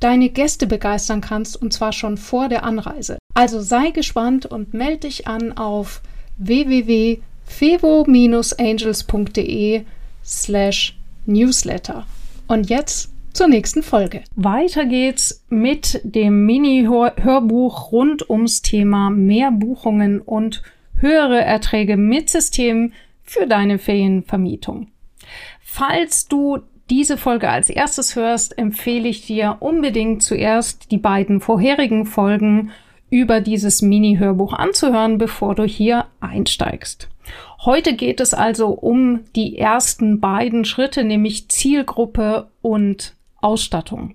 deine Gäste begeistern kannst, und zwar schon vor der Anreise. Also sei gespannt und melde dich an auf www.fevo-angels.de slash newsletter. Und jetzt zur nächsten Folge. Weiter geht's mit dem Mini-Hörbuch rund ums Thema mehr Buchungen und höhere Erträge mit System für deine Ferienvermietung. Falls du diese Folge als erstes hörst, empfehle ich dir unbedingt zuerst die beiden vorherigen Folgen über dieses Mini-Hörbuch anzuhören, bevor du hier einsteigst. Heute geht es also um die ersten beiden Schritte, nämlich Zielgruppe und Ausstattung.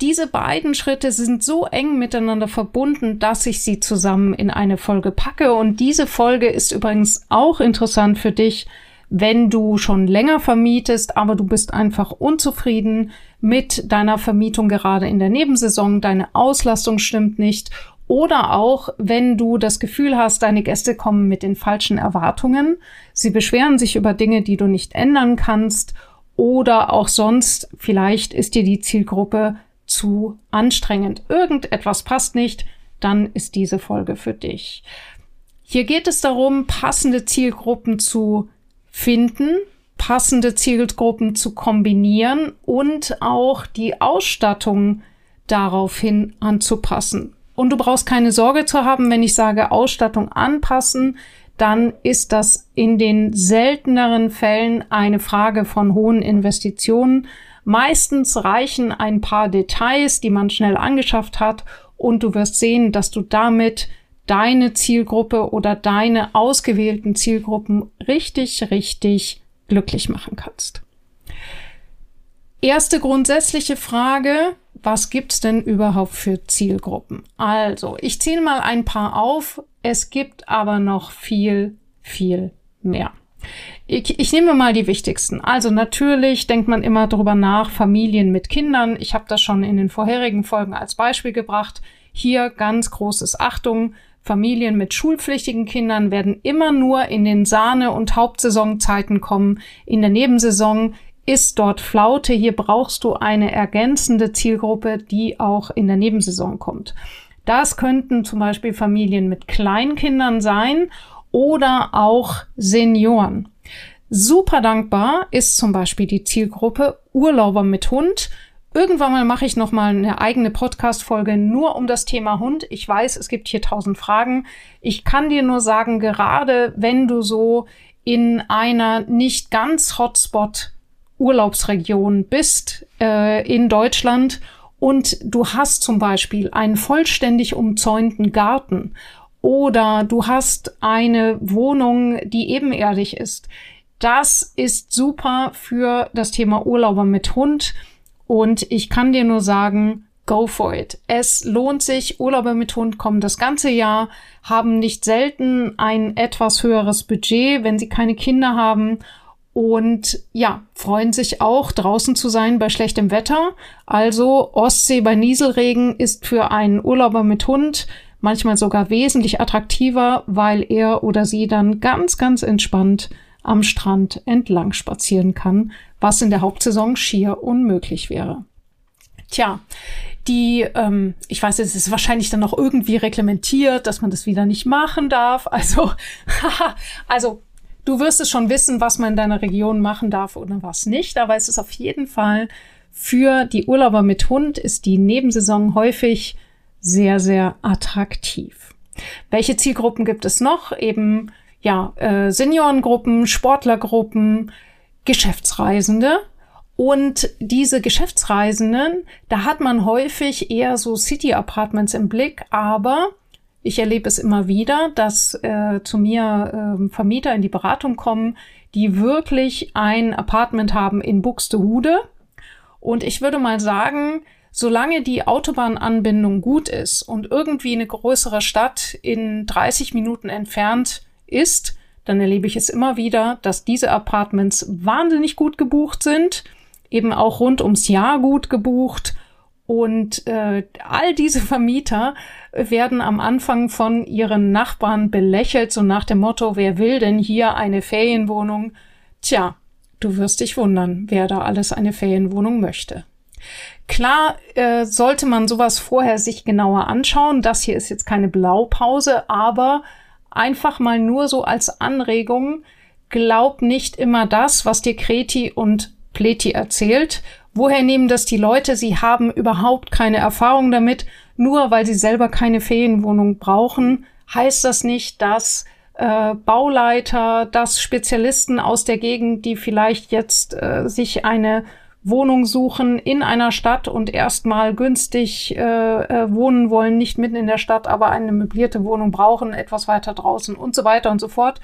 Diese beiden Schritte sind so eng miteinander verbunden, dass ich sie zusammen in eine Folge packe. Und diese Folge ist übrigens auch interessant für dich, wenn du schon länger vermietest, aber du bist einfach unzufrieden mit deiner Vermietung gerade in der Nebensaison, deine Auslastung stimmt nicht oder auch, wenn du das Gefühl hast, deine Gäste kommen mit den falschen Erwartungen, sie beschweren sich über Dinge, die du nicht ändern kannst oder auch sonst, vielleicht ist dir die Zielgruppe zu anstrengend. Irgendetwas passt nicht, dann ist diese Folge für dich. Hier geht es darum, passende Zielgruppen zu finden, passende Zielgruppen zu kombinieren und auch die Ausstattung daraufhin anzupassen. Und du brauchst keine Sorge zu haben, wenn ich sage Ausstattung anpassen, dann ist das in den selteneren Fällen eine Frage von hohen Investitionen. Meistens reichen ein paar Details, die man schnell angeschafft hat, und du wirst sehen, dass du damit deine Zielgruppe oder deine ausgewählten Zielgruppen richtig, richtig glücklich machen kannst. Erste grundsätzliche Frage, was gibt's denn überhaupt für Zielgruppen? Also, ich zähle mal ein paar auf. Es gibt aber noch viel, viel mehr. Ich, ich nehme mal die wichtigsten. Also natürlich denkt man immer darüber nach, Familien mit Kindern. Ich habe das schon in den vorherigen Folgen als Beispiel gebracht. Hier ganz großes Achtung. Familien mit schulpflichtigen Kindern werden immer nur in den Sahne- und Hauptsaisonzeiten kommen. In der Nebensaison ist dort Flaute. Hier brauchst du eine ergänzende Zielgruppe, die auch in der Nebensaison kommt. Das könnten zum Beispiel Familien mit Kleinkindern sein oder auch Senioren. Super dankbar ist zum Beispiel die Zielgruppe Urlauber mit Hund. Irgendwann mal mache ich noch mal eine eigene Podcast-Folge nur um das Thema Hund. Ich weiß, es gibt hier tausend Fragen. Ich kann dir nur sagen, gerade wenn du so in einer nicht ganz Hotspot Urlaubsregion bist äh, in Deutschland und du hast zum Beispiel einen vollständig umzäunten Garten oder du hast eine Wohnung, die ebenerdig ist. Das ist super für das Thema Urlauber mit Hund und ich kann dir nur sagen, go for it. Es lohnt sich. Urlauber mit Hund kommen das ganze Jahr, haben nicht selten ein etwas höheres Budget, wenn sie keine Kinder haben und ja, freuen sich auch draußen zu sein bei schlechtem Wetter. Also Ostsee bei Nieselregen ist für einen Urlauber mit Hund manchmal sogar wesentlich attraktiver, weil er oder sie dann ganz, ganz entspannt am Strand entlang spazieren kann, was in der Hauptsaison schier unmöglich wäre. Tja, die, ähm, ich weiß, es ist wahrscheinlich dann noch irgendwie reglementiert, dass man das wieder nicht machen darf. Also, also Du wirst es schon wissen, was man in deiner Region machen darf oder was nicht, aber es ist auf jeden Fall für die Urlauber mit Hund ist die Nebensaison häufig sehr, sehr attraktiv. Welche Zielgruppen gibt es noch? Eben ja, äh, Seniorengruppen, Sportlergruppen, Geschäftsreisende. Und diese Geschäftsreisenden, da hat man häufig eher so City Apartments im Blick, aber ich erlebe es immer wieder, dass äh, zu mir äh, Vermieter in die Beratung kommen, die wirklich ein Apartment haben in Buxtehude. Und ich würde mal sagen, solange die Autobahnanbindung gut ist und irgendwie eine größere Stadt in 30 Minuten entfernt ist, dann erlebe ich es immer wieder, dass diese Apartments wahnsinnig gut gebucht sind, eben auch rund ums Jahr gut gebucht. Und äh, all diese Vermieter werden am Anfang von ihren Nachbarn belächelt, so nach dem Motto, wer will denn hier eine Ferienwohnung? Tja, du wirst dich wundern, wer da alles eine Ferienwohnung möchte. Klar äh, sollte man sowas vorher sich genauer anschauen. Das hier ist jetzt keine Blaupause, aber einfach mal nur so als Anregung, glaub nicht immer das, was dir Kreti und Pleti erzählt. Woher nehmen das die Leute? Sie haben überhaupt keine Erfahrung damit. Nur weil sie selber keine Ferienwohnung brauchen, heißt das nicht, dass äh, Bauleiter, dass Spezialisten aus der Gegend, die vielleicht jetzt äh, sich eine Wohnung suchen in einer Stadt und erstmal günstig äh, äh, wohnen wollen, nicht mitten in der Stadt, aber eine möblierte Wohnung brauchen, etwas weiter draußen und so weiter und so fort,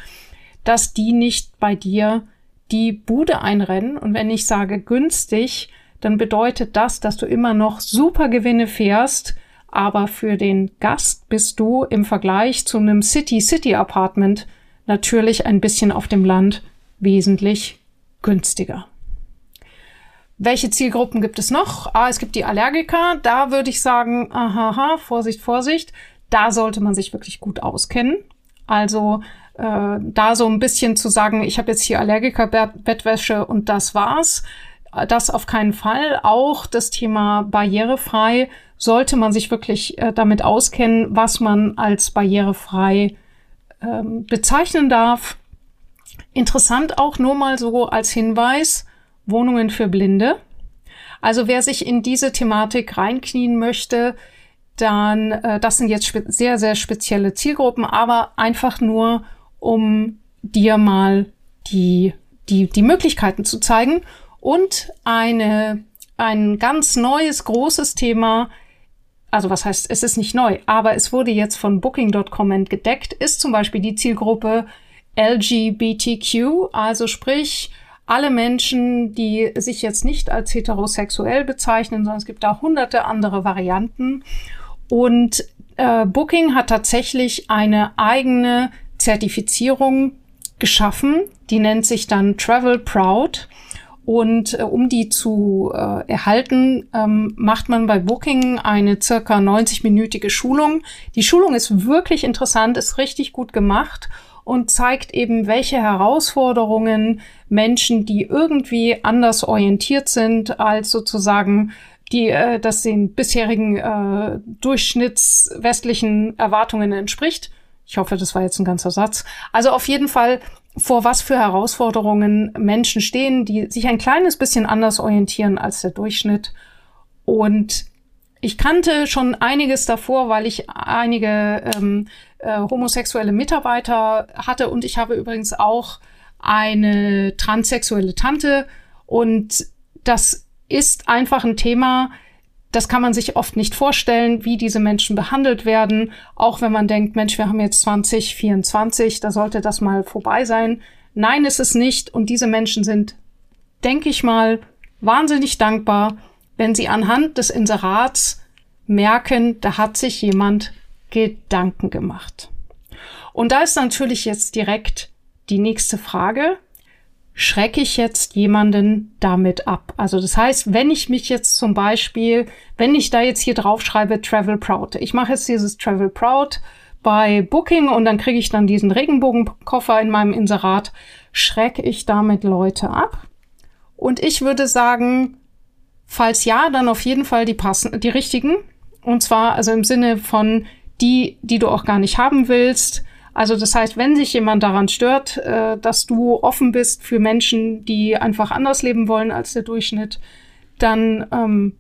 dass die nicht bei dir die Bude einrennen. Und wenn ich sage günstig, dann bedeutet das, dass du immer noch super Gewinne fährst, aber für den Gast bist du im Vergleich zu einem City-City-Apartment natürlich ein bisschen auf dem Land wesentlich günstiger. Welche Zielgruppen gibt es noch? Ah, es gibt die Allergiker. Da würde ich sagen, aha, Vorsicht, Vorsicht. Da sollte man sich wirklich gut auskennen. Also äh, da so ein bisschen zu sagen, ich habe jetzt hier Allergiker-Bettwäsche und das war's. Das auf keinen Fall. Auch das Thema barrierefrei sollte man sich wirklich äh, damit auskennen, was man als barrierefrei ähm, bezeichnen darf. Interessant auch nur mal so als Hinweis, Wohnungen für Blinde. Also wer sich in diese Thematik reinknien möchte, dann, äh, das sind jetzt sehr, sehr spezielle Zielgruppen, aber einfach nur, um dir mal die, die, die Möglichkeiten zu zeigen. Und eine, ein ganz neues, großes Thema, also was heißt, es ist nicht neu, aber es wurde jetzt von Booking.com entdeckt, ist zum Beispiel die Zielgruppe LGBTQ, also sprich alle Menschen, die sich jetzt nicht als heterosexuell bezeichnen, sondern es gibt da hunderte andere Varianten. Und äh, Booking hat tatsächlich eine eigene Zertifizierung geschaffen, die nennt sich dann Travel Proud. Und äh, um die zu äh, erhalten, ähm, macht man bei Booking eine circa 90-minütige Schulung. Die Schulung ist wirklich interessant, ist richtig gut gemacht und zeigt eben, welche Herausforderungen Menschen, die irgendwie anders orientiert sind als sozusagen die äh, das den bisherigen äh, durchschnittswestlichen Erwartungen entspricht. Ich hoffe, das war jetzt ein ganzer Satz. Also auf jeden Fall, vor was für Herausforderungen Menschen stehen, die sich ein kleines bisschen anders orientieren als der Durchschnitt. Und ich kannte schon einiges davor, weil ich einige ähm, äh, homosexuelle Mitarbeiter hatte und ich habe übrigens auch eine transsexuelle Tante und das ist einfach ein Thema, das kann man sich oft nicht vorstellen, wie diese Menschen behandelt werden, auch wenn man denkt, Mensch, wir haben jetzt 2024, da sollte das mal vorbei sein. Nein, ist es nicht und diese Menschen sind, denke ich mal, wahnsinnig dankbar, wenn sie anhand des Inserats merken, da hat sich jemand Gedanken gemacht. Und da ist natürlich jetzt direkt die nächste Frage. Schrecke ich jetzt jemanden damit ab? Also das heißt, wenn ich mich jetzt zum Beispiel, wenn ich da jetzt hier drauf schreibe Travel Proud, ich mache jetzt dieses Travel Proud bei Booking und dann kriege ich dann diesen Regenbogenkoffer in meinem Inserat, schrecke ich damit Leute ab? Und ich würde sagen, falls ja, dann auf jeden Fall die passen, die richtigen. Und zwar also im Sinne von die, die du auch gar nicht haben willst. Also das heißt, wenn sich jemand daran stört, äh, dass du offen bist für Menschen, die einfach anders leben wollen als der Durchschnitt, dann ähm,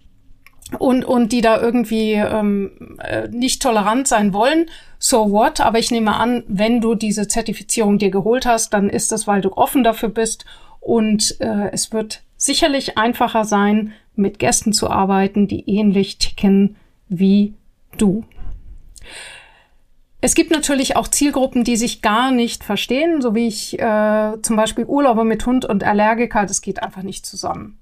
und und die da irgendwie ähm, äh, nicht tolerant sein wollen, so what? Aber ich nehme an, wenn du diese Zertifizierung dir geholt hast, dann ist das, weil du offen dafür bist und äh, es wird sicherlich einfacher sein, mit Gästen zu arbeiten, die ähnlich ticken wie du. Es gibt natürlich auch Zielgruppen, die sich gar nicht verstehen, so wie ich äh, zum Beispiel Urlauber mit Hund und Allergiker, das geht einfach nicht zusammen.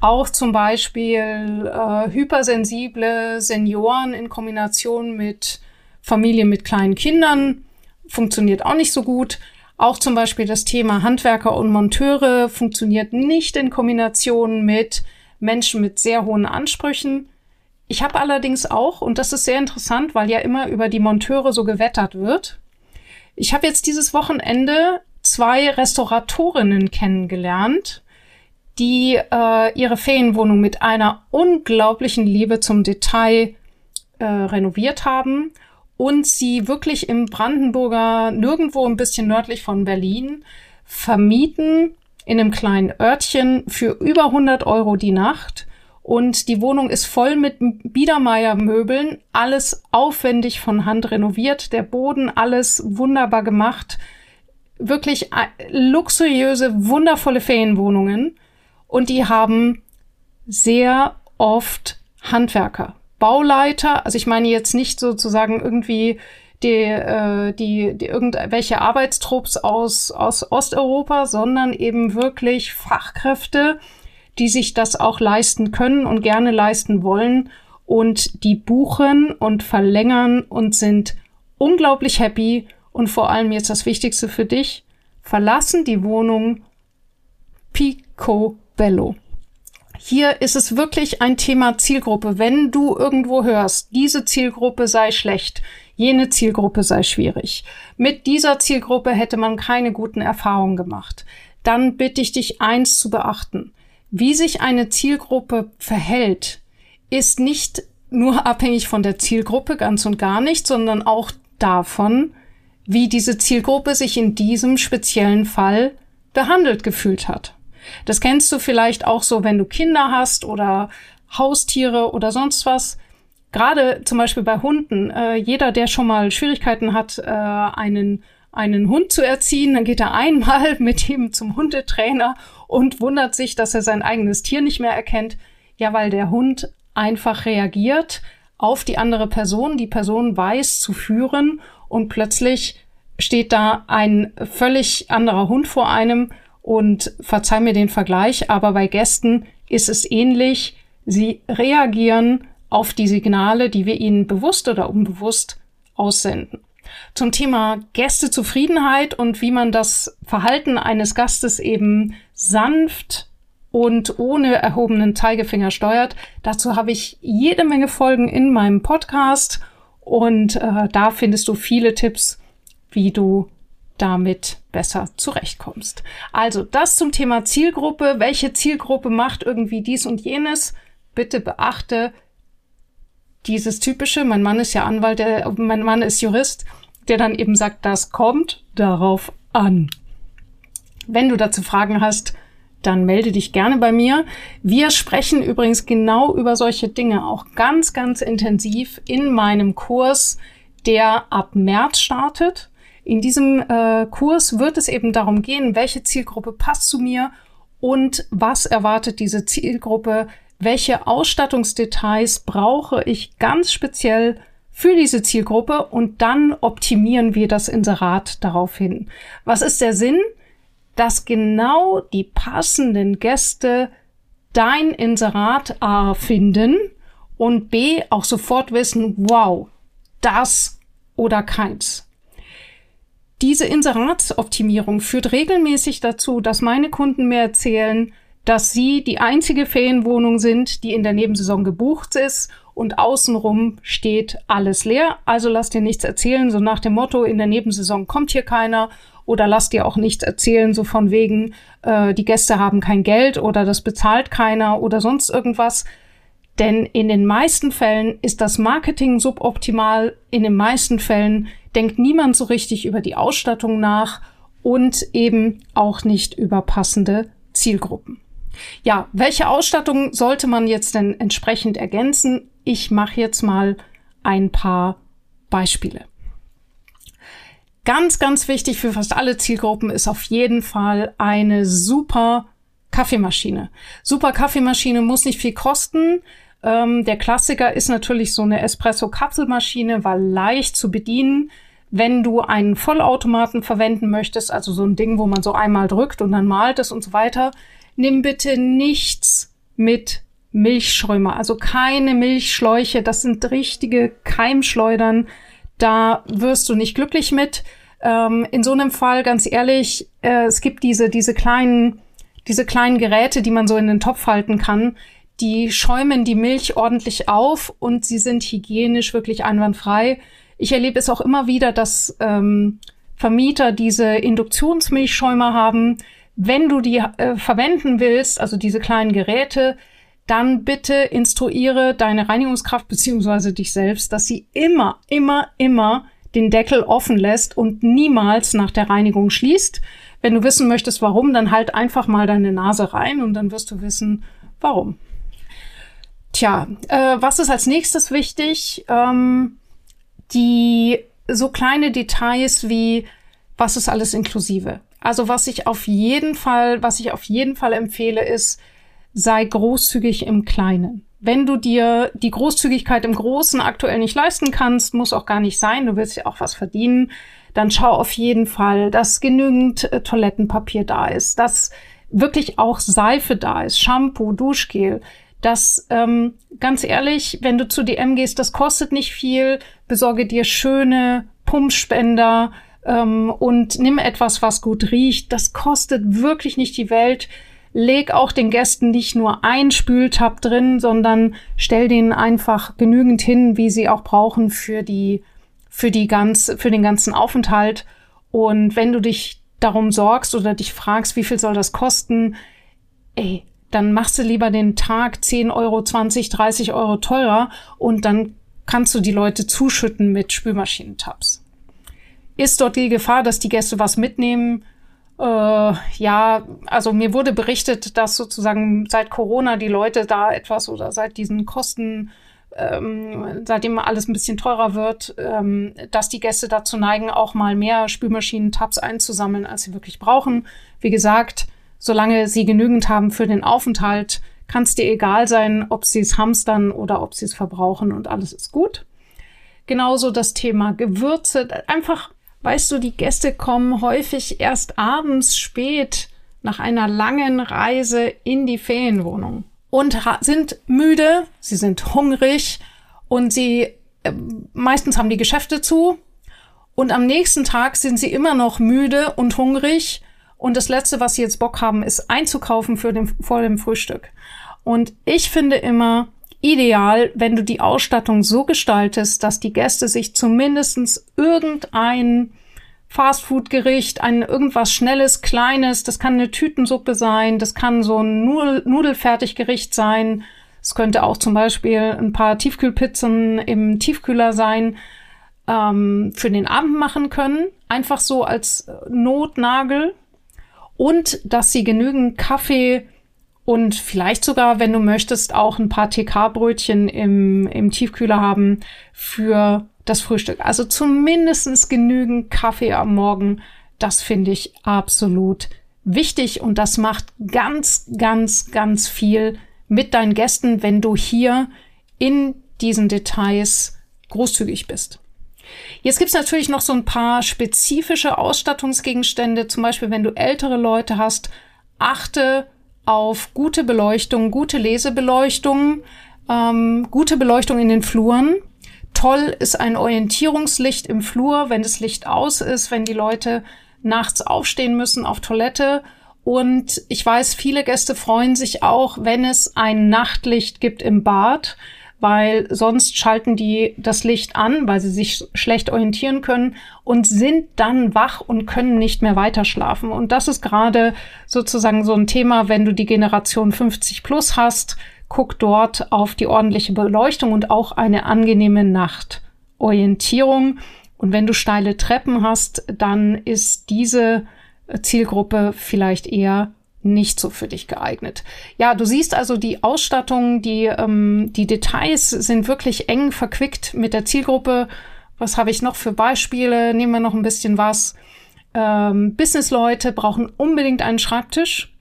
Auch zum Beispiel äh, hypersensible Senioren in Kombination mit Familien mit kleinen Kindern funktioniert auch nicht so gut. Auch zum Beispiel das Thema Handwerker und Monteure funktioniert nicht in Kombination mit Menschen mit sehr hohen Ansprüchen. Ich habe allerdings auch, und das ist sehr interessant, weil ja immer über die Monteure so gewettert wird, ich habe jetzt dieses Wochenende zwei Restauratorinnen kennengelernt, die äh, ihre Ferienwohnung mit einer unglaublichen Liebe zum Detail äh, renoviert haben und sie wirklich im Brandenburger, nirgendwo ein bisschen nördlich von Berlin, vermieten in einem kleinen Örtchen für über 100 Euro die Nacht. Und die Wohnung ist voll mit Biedermeier-Möbeln, alles aufwendig von Hand renoviert, der Boden alles wunderbar gemacht. Wirklich äh, luxuriöse, wundervolle Ferienwohnungen. Und die haben sehr oft Handwerker. Bauleiter, also ich meine jetzt nicht sozusagen irgendwie die, äh, die, die irgendwelche Arbeitstrupps aus, aus Osteuropa, sondern eben wirklich Fachkräfte, die sich das auch leisten können und gerne leisten wollen und die buchen und verlängern und sind unglaublich happy und vor allem jetzt das Wichtigste für dich, verlassen die Wohnung picobello. Hier ist es wirklich ein Thema Zielgruppe. Wenn du irgendwo hörst, diese Zielgruppe sei schlecht, jene Zielgruppe sei schwierig, mit dieser Zielgruppe hätte man keine guten Erfahrungen gemacht, dann bitte ich dich eins zu beachten. Wie sich eine Zielgruppe verhält, ist nicht nur abhängig von der Zielgruppe ganz und gar nicht, sondern auch davon, wie diese Zielgruppe sich in diesem speziellen Fall behandelt gefühlt hat. Das kennst du vielleicht auch so, wenn du Kinder hast oder Haustiere oder sonst was. Gerade zum Beispiel bei Hunden. Äh, jeder, der schon mal Schwierigkeiten hat, äh, einen einen Hund zu erziehen, dann geht er einmal mit ihm zum Hundetrainer und wundert sich, dass er sein eigenes Tier nicht mehr erkennt. Ja, weil der Hund einfach reagiert auf die andere Person, die Person weiß zu führen und plötzlich steht da ein völlig anderer Hund vor einem und verzeih mir den Vergleich, aber bei Gästen ist es ähnlich. Sie reagieren auf die Signale, die wir ihnen bewusst oder unbewusst aussenden. Zum Thema Gästezufriedenheit und wie man das Verhalten eines Gastes eben sanft und ohne erhobenen Zeigefinger steuert. Dazu habe ich jede Menge Folgen in meinem Podcast und äh, da findest du viele Tipps, wie du damit besser zurechtkommst. Also das zum Thema Zielgruppe. Welche Zielgruppe macht irgendwie dies und jenes? Bitte beachte dieses typische, mein Mann ist ja Anwalt, der, mein Mann ist Jurist, der dann eben sagt, das kommt darauf an. Wenn du dazu Fragen hast, dann melde dich gerne bei mir. Wir sprechen übrigens genau über solche Dinge auch ganz, ganz intensiv in meinem Kurs, der ab März startet. In diesem äh, Kurs wird es eben darum gehen, welche Zielgruppe passt zu mir und was erwartet diese Zielgruppe, welche Ausstattungsdetails brauche ich ganz speziell für diese Zielgruppe und dann optimieren wir das Inserat daraufhin. Was ist der Sinn? Dass genau die passenden Gäste dein Inserat A finden und B auch sofort wissen, wow, das oder keins. Diese Inseratsoptimierung führt regelmäßig dazu, dass meine Kunden mir erzählen, dass sie die einzige Ferienwohnung sind, die in der Nebensaison gebucht ist und außenrum steht alles leer. Also lass dir nichts erzählen, so nach dem Motto, in der Nebensaison kommt hier keiner oder lass dir auch nichts erzählen, so von wegen, äh, die Gäste haben kein Geld oder das bezahlt keiner oder sonst irgendwas. Denn in den meisten Fällen ist das Marketing suboptimal. In den meisten Fällen denkt niemand so richtig über die Ausstattung nach und eben auch nicht über passende Zielgruppen. Ja, welche Ausstattung sollte man jetzt denn entsprechend ergänzen? Ich mache jetzt mal ein paar Beispiele. Ganz, ganz wichtig für fast alle Zielgruppen ist auf jeden Fall eine super Kaffeemaschine. Super Kaffeemaschine muss nicht viel kosten. Ähm, der Klassiker ist natürlich so eine Espresso-Kapselmaschine, weil leicht zu bedienen. Wenn du einen Vollautomaten verwenden möchtest, also so ein Ding, wo man so einmal drückt und dann malt es und so weiter, nimm bitte nichts mit Milchschäumer, also keine Milchschläuche, das sind richtige Keimschleudern, da wirst du nicht glücklich mit. Ähm, in so einem Fall, ganz ehrlich, äh, es gibt diese, diese kleinen, diese kleinen Geräte, die man so in den Topf halten kann, die schäumen die Milch ordentlich auf und sie sind hygienisch wirklich einwandfrei. Ich erlebe es auch immer wieder, dass ähm, Vermieter diese Induktionsmilchschäumer haben. Wenn du die äh, verwenden willst, also diese kleinen Geräte, dann bitte instruiere deine Reinigungskraft beziehungsweise dich selbst, dass sie immer, immer, immer den Deckel offen lässt und niemals nach der Reinigung schließt. Wenn du wissen möchtest, warum, dann halt einfach mal deine Nase rein und dann wirst du wissen, warum. Tja, äh, was ist als nächstes wichtig? Ähm, die so kleine Details wie, was ist alles inklusive? Also was ich auf jeden Fall, was ich auf jeden Fall empfehle, ist, sei großzügig im Kleinen. Wenn du dir die Großzügigkeit im Großen aktuell nicht leisten kannst, muss auch gar nicht sein, du willst ja auch was verdienen, dann schau auf jeden Fall, dass genügend äh, Toilettenpapier da ist, dass wirklich auch Seife da ist, Shampoo, Duschgel, dass ähm, ganz ehrlich, wenn du zu DM gehst, das kostet nicht viel, besorge dir schöne Pumpspender ähm, und nimm etwas, was gut riecht. Das kostet wirklich nicht die Welt leg auch den Gästen nicht nur ein Spültab drin, sondern stell denen einfach genügend hin, wie sie auch brauchen für die, für die ganz, für den ganzen Aufenthalt. Und wenn du dich darum sorgst oder dich fragst, wie viel soll das kosten, ey, dann machst du lieber den Tag 10 Euro, 20, 30 Euro teurer und dann kannst du die Leute zuschütten mit Spülmaschinentabs. Ist dort die Gefahr, dass die Gäste was mitnehmen? Äh, ja, also mir wurde berichtet, dass sozusagen seit Corona die Leute da etwas oder seit diesen Kosten, ähm, seitdem alles ein bisschen teurer wird, ähm, dass die Gäste dazu neigen, auch mal mehr Spülmaschinen-Tabs einzusammeln, als sie wirklich brauchen. Wie gesagt, solange sie genügend haben für den Aufenthalt, kann es dir egal sein, ob sie es hamstern oder ob sie es verbrauchen und alles ist gut. Genauso das Thema Gewürze, einfach Weißt du, die Gäste kommen häufig erst abends spät nach einer langen Reise in die Ferienwohnung und sind müde, sie sind hungrig und sie äh, meistens haben die Geschäfte zu und am nächsten Tag sind sie immer noch müde und hungrig und das letzte, was sie jetzt Bock haben, ist einzukaufen für den, vor dem Frühstück. Und ich finde immer, ideal, wenn du die Ausstattung so gestaltest, dass die Gäste sich zumindestens irgendein Fastfood-Gericht, ein irgendwas Schnelles, Kleines, das kann eine Tütensuppe sein, das kann so ein Nudel Nudelfertiggericht sein, es könnte auch zum Beispiel ein paar Tiefkühlpizzen im Tiefkühler sein, ähm, für den Abend machen können, einfach so als Notnagel und dass sie genügend Kaffee und vielleicht sogar, wenn du möchtest, auch ein paar TK-Brötchen im, im Tiefkühler haben für das Frühstück. Also zumindestens genügend Kaffee am Morgen. Das finde ich absolut wichtig und das macht ganz, ganz, ganz viel mit deinen Gästen, wenn du hier in diesen Details großzügig bist. Jetzt gibt's natürlich noch so ein paar spezifische Ausstattungsgegenstände. Zum Beispiel, wenn du ältere Leute hast, achte auf gute Beleuchtung, gute Lesebeleuchtung, ähm, gute Beleuchtung in den Fluren. Toll ist ein Orientierungslicht im Flur, wenn das Licht aus ist, wenn die Leute nachts aufstehen müssen auf Toilette. Und ich weiß, viele Gäste freuen sich auch, wenn es ein Nachtlicht gibt im Bad weil sonst schalten die das Licht an, weil sie sich schlecht orientieren können und sind dann wach und können nicht mehr weiter schlafen. Und das ist gerade sozusagen so ein Thema, wenn du die Generation 50 plus hast, guck dort auf die ordentliche Beleuchtung und auch eine angenehme Nachtorientierung. Und wenn du steile Treppen hast, dann ist diese Zielgruppe vielleicht eher nicht so für dich geeignet. Ja, du siehst also die Ausstattung, die, ähm, die Details sind wirklich eng verquickt mit der Zielgruppe. Was habe ich noch für Beispiele? Nehmen wir noch ein bisschen was. Ähm, Businessleute brauchen unbedingt einen Schreibtisch.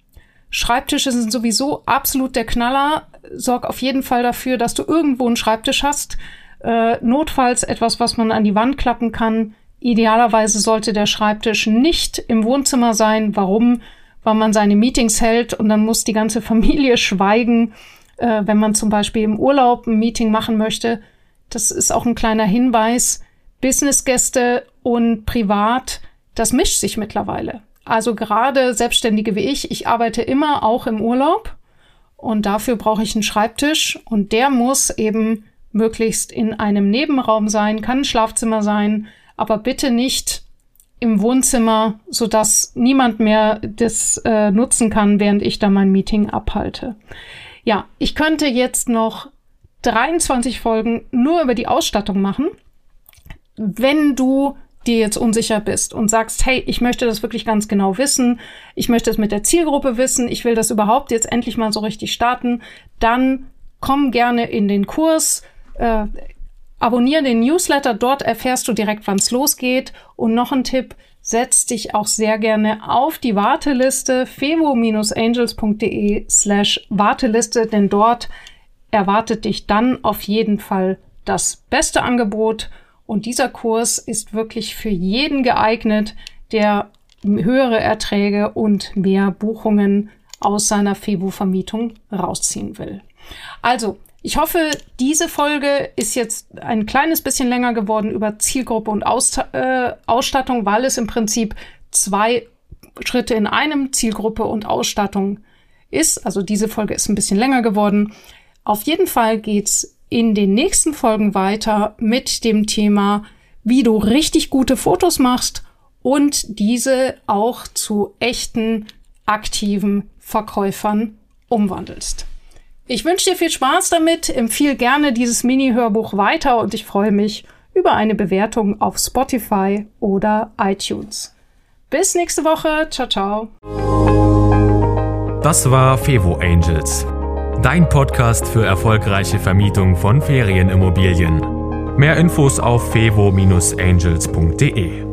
Schreibtische sind sowieso absolut der Knaller. Sorg auf jeden Fall dafür, dass du irgendwo einen Schreibtisch hast. Äh, notfalls etwas, was man an die Wand klappen kann. Idealerweise sollte der Schreibtisch nicht im Wohnzimmer sein. Warum? Weil man seine Meetings hält und dann muss die ganze Familie schweigen, äh, wenn man zum Beispiel im Urlaub ein Meeting machen möchte. Das ist auch ein kleiner Hinweis. Businessgäste und privat, das mischt sich mittlerweile. Also gerade Selbstständige wie ich, ich arbeite immer auch im Urlaub und dafür brauche ich einen Schreibtisch und der muss eben möglichst in einem Nebenraum sein, kann ein Schlafzimmer sein, aber bitte nicht im Wohnzimmer, so dass niemand mehr das äh, nutzen kann, während ich da mein Meeting abhalte. Ja, ich könnte jetzt noch 23 Folgen nur über die Ausstattung machen. Wenn du dir jetzt unsicher bist und sagst, hey, ich möchte das wirklich ganz genau wissen, ich möchte es mit der Zielgruppe wissen, ich will das überhaupt jetzt endlich mal so richtig starten, dann komm gerne in den Kurs, äh, abonniere den Newsletter, dort erfährst du direkt, wann es losgeht. Und noch ein Tipp, setz dich auch sehr gerne auf die Warteliste fevo-angels.de slash Warteliste, denn dort erwartet dich dann auf jeden Fall das beste Angebot und dieser Kurs ist wirklich für jeden geeignet, der höhere Erträge und mehr Buchungen aus seiner Febu-Vermietung rausziehen will. Also, ich hoffe, diese Folge ist jetzt ein kleines bisschen länger geworden über Zielgruppe und Aus äh, Ausstattung, weil es im Prinzip zwei Schritte in einem Zielgruppe und Ausstattung ist. Also diese Folge ist ein bisschen länger geworden. Auf jeden Fall geht's in den nächsten Folgen weiter mit dem Thema, wie du richtig gute Fotos machst und diese auch zu echten, aktiven Verkäufern umwandelst. Ich wünsche dir viel Spaß damit, empfehle gerne dieses Mini-Hörbuch weiter und ich freue mich über eine Bewertung auf Spotify oder iTunes. Bis nächste Woche. Ciao, ciao. Das war Fevo Angels Dein Podcast für erfolgreiche Vermietung von Ferienimmobilien. Mehr Infos auf fevo-angels.de.